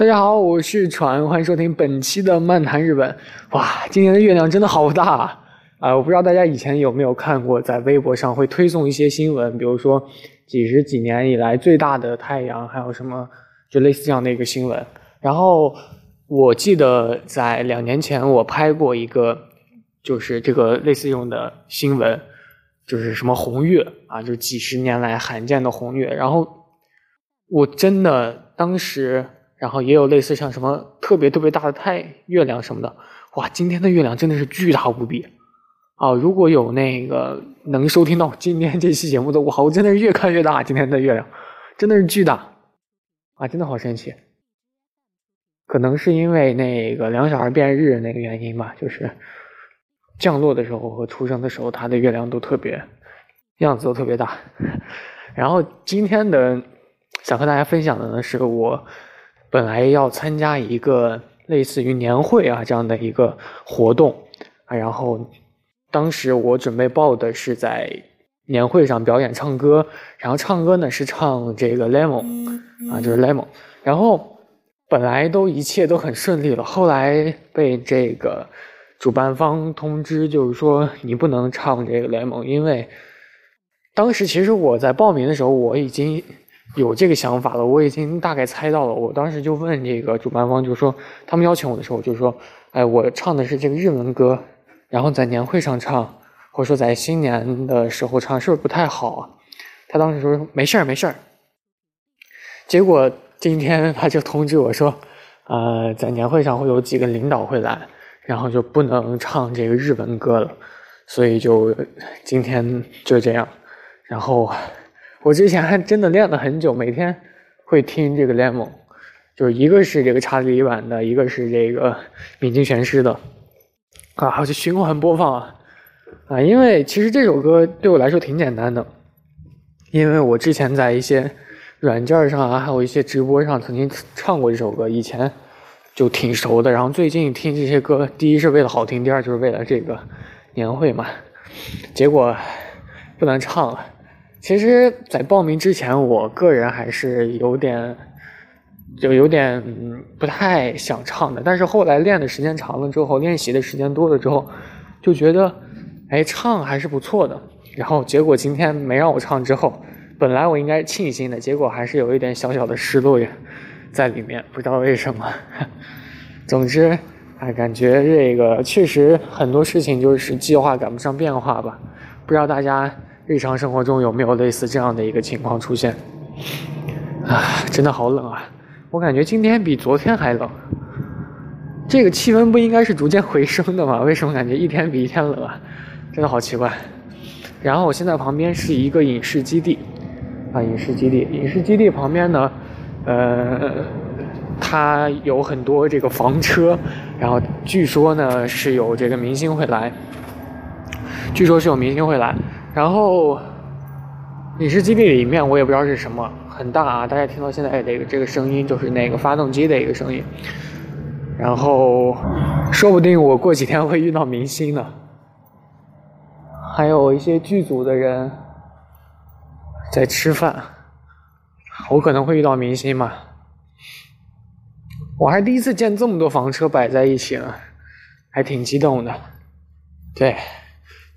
大家好，我是船，欢迎收听本期的漫谈日本。哇，今天的月亮真的好大啊！啊，我不知道大家以前有没有看过，在微博上会推送一些新闻，比如说几十几年以来最大的太阳，还有什么就类似这样的一个新闻。然后我记得在两年前我拍过一个，就是这个类似这种的新闻，就是什么红月啊，就几十年来罕见的红月。然后我真的当时。然后也有类似像什么特别特别大的太月亮什么的，哇！今天的月亮真的是巨大无比啊！如果有那个能收听到今天这期节目的，哇！我真的是越看越大，今天的月亮真的是巨大啊！真的好神奇，可能是因为那个两小儿变日那个原因吧，就是降落的时候和出生的时候，它的月亮都特别样子都特别大。然后今天的想和大家分享的呢，是我。本来要参加一个类似于年会啊这样的一个活动啊，然后当时我准备报的是在年会上表演唱歌，然后唱歌呢是唱这个 Lemon 啊，就是 Lemon，然后本来都一切都很顺利了，后来被这个主办方通知，就是说你不能唱这个 Lemon，因为当时其实我在报名的时候我已经。有这个想法了，我已经大概猜到了。我当时就问这个主办方，就说他们邀请我的时候，就说：“哎，我唱的是这个日文歌，然后在年会上唱，或者说在新年的时候唱，是不是不太好啊？”他当时说：“没事儿，没事儿。”结果今天他就通知我说：“呃，在年会上会有几个领导会来，然后就不能唱这个日文歌了，所以就今天就这样。”然后。我之前还真的练了很久，每天会听这个 Lemon，就是一个是这个查理版的，一个是这个米津玄师的，啊，就循环播放啊，啊，因为其实这首歌对我来说挺简单的，因为我之前在一些软件上啊，还有一些直播上曾经唱过这首歌，以前就挺熟的。然后最近听这些歌，第一是为了好听，第二就是为了这个年会嘛，结果不能唱了。其实，在报名之前，我个人还是有点，就有点不太想唱的。但是后来练的时间长了之后，练习的时间多了之后，就觉得，哎，唱还是不错的。然后结果今天没让我唱之后，本来我应该庆幸的，结果还是有一点小小的失落呀在里面，不知道为什么。总之，哎，感觉这个确实很多事情就是计划赶不上变化吧。不知道大家。日常生活中有没有类似这样的一个情况出现？啊，真的好冷啊！我感觉今天比昨天还冷。这个气温不应该是逐渐回升的吗？为什么感觉一天比一天冷啊？真的好奇怪。然后我现在旁边是一个影视基地，啊，影视基地，影视基地旁边呢，呃，它有很多这个房车，然后据说呢是有这个明星会来，据说是有明星会来。然后，影视基地里面我也不知道是什么，很大啊！大家听到现在这个这个声音，就是那个发动机的一个声音。然后，说不定我过几天会遇到明星呢，还有一些剧组的人在吃饭，我可能会遇到明星嘛。我还第一次见这么多房车摆在一起呢，还挺激动的，对。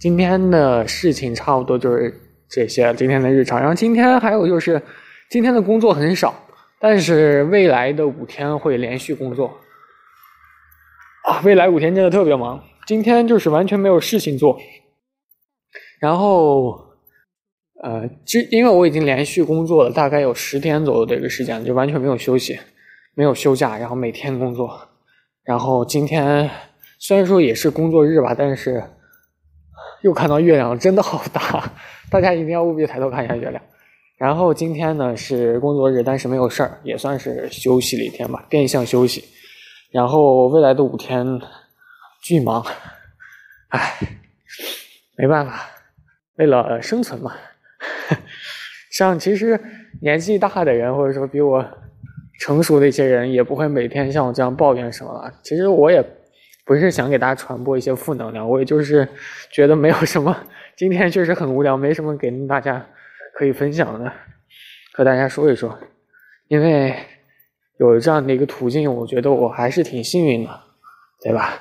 今天的事情差不多就是这些，今天的日常。然后今天还有就是，今天的工作很少，但是未来的五天会连续工作。啊，未来五天真的特别忙。今天就是完全没有事情做。然后，呃，这因为我已经连续工作了大概有十天左右的一个时间，就完全没有休息，没有休假，然后每天工作。然后今天虽然说也是工作日吧，但是。又看到月亮，真的好大！大家一定要务必抬头看一下月亮。然后今天呢是工作日，但是没有事儿，也算是休息了一天吧，变相休息。然后未来的五天巨忙，唉，没办法，为了生存嘛。像其实年纪大的人，或者说比我成熟的一些人，也不会每天像我这样抱怨什么了。其实我也。不是想给大家传播一些负能量，我也就是觉得没有什么，今天确实很无聊，没什么给大家可以分享的，和大家说一说。因为有这样的一个途径，我觉得我还是挺幸运的，对吧？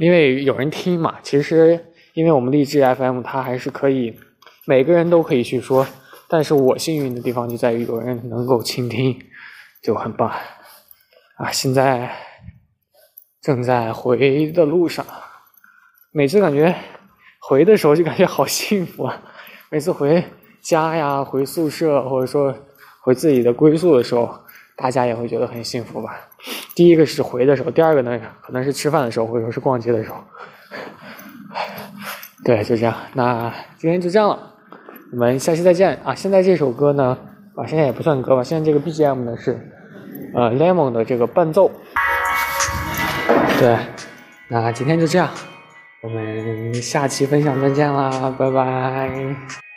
因为有人听嘛，其实因为我们励志 FM 它还是可以每个人都可以去说，但是我幸运的地方就在于有人能够倾听，就很棒啊！现在正在回的路上，每次感觉回的时候就感觉好幸福啊！每次回家呀、回宿舍或者说回自己的归宿的时候，大家也会觉得很幸福吧？第一个是回的时候，第二个呢，可能是吃饭的时候，或者说是逛街的时候。对，就这样。那今天就这样了，我们下期再见啊！现在这首歌呢，啊，现在也不算歌吧，现在这个 BGM 呢是呃 Lemon 的这个伴奏。对，那今天就这样，我们下期分享再见啦，拜拜。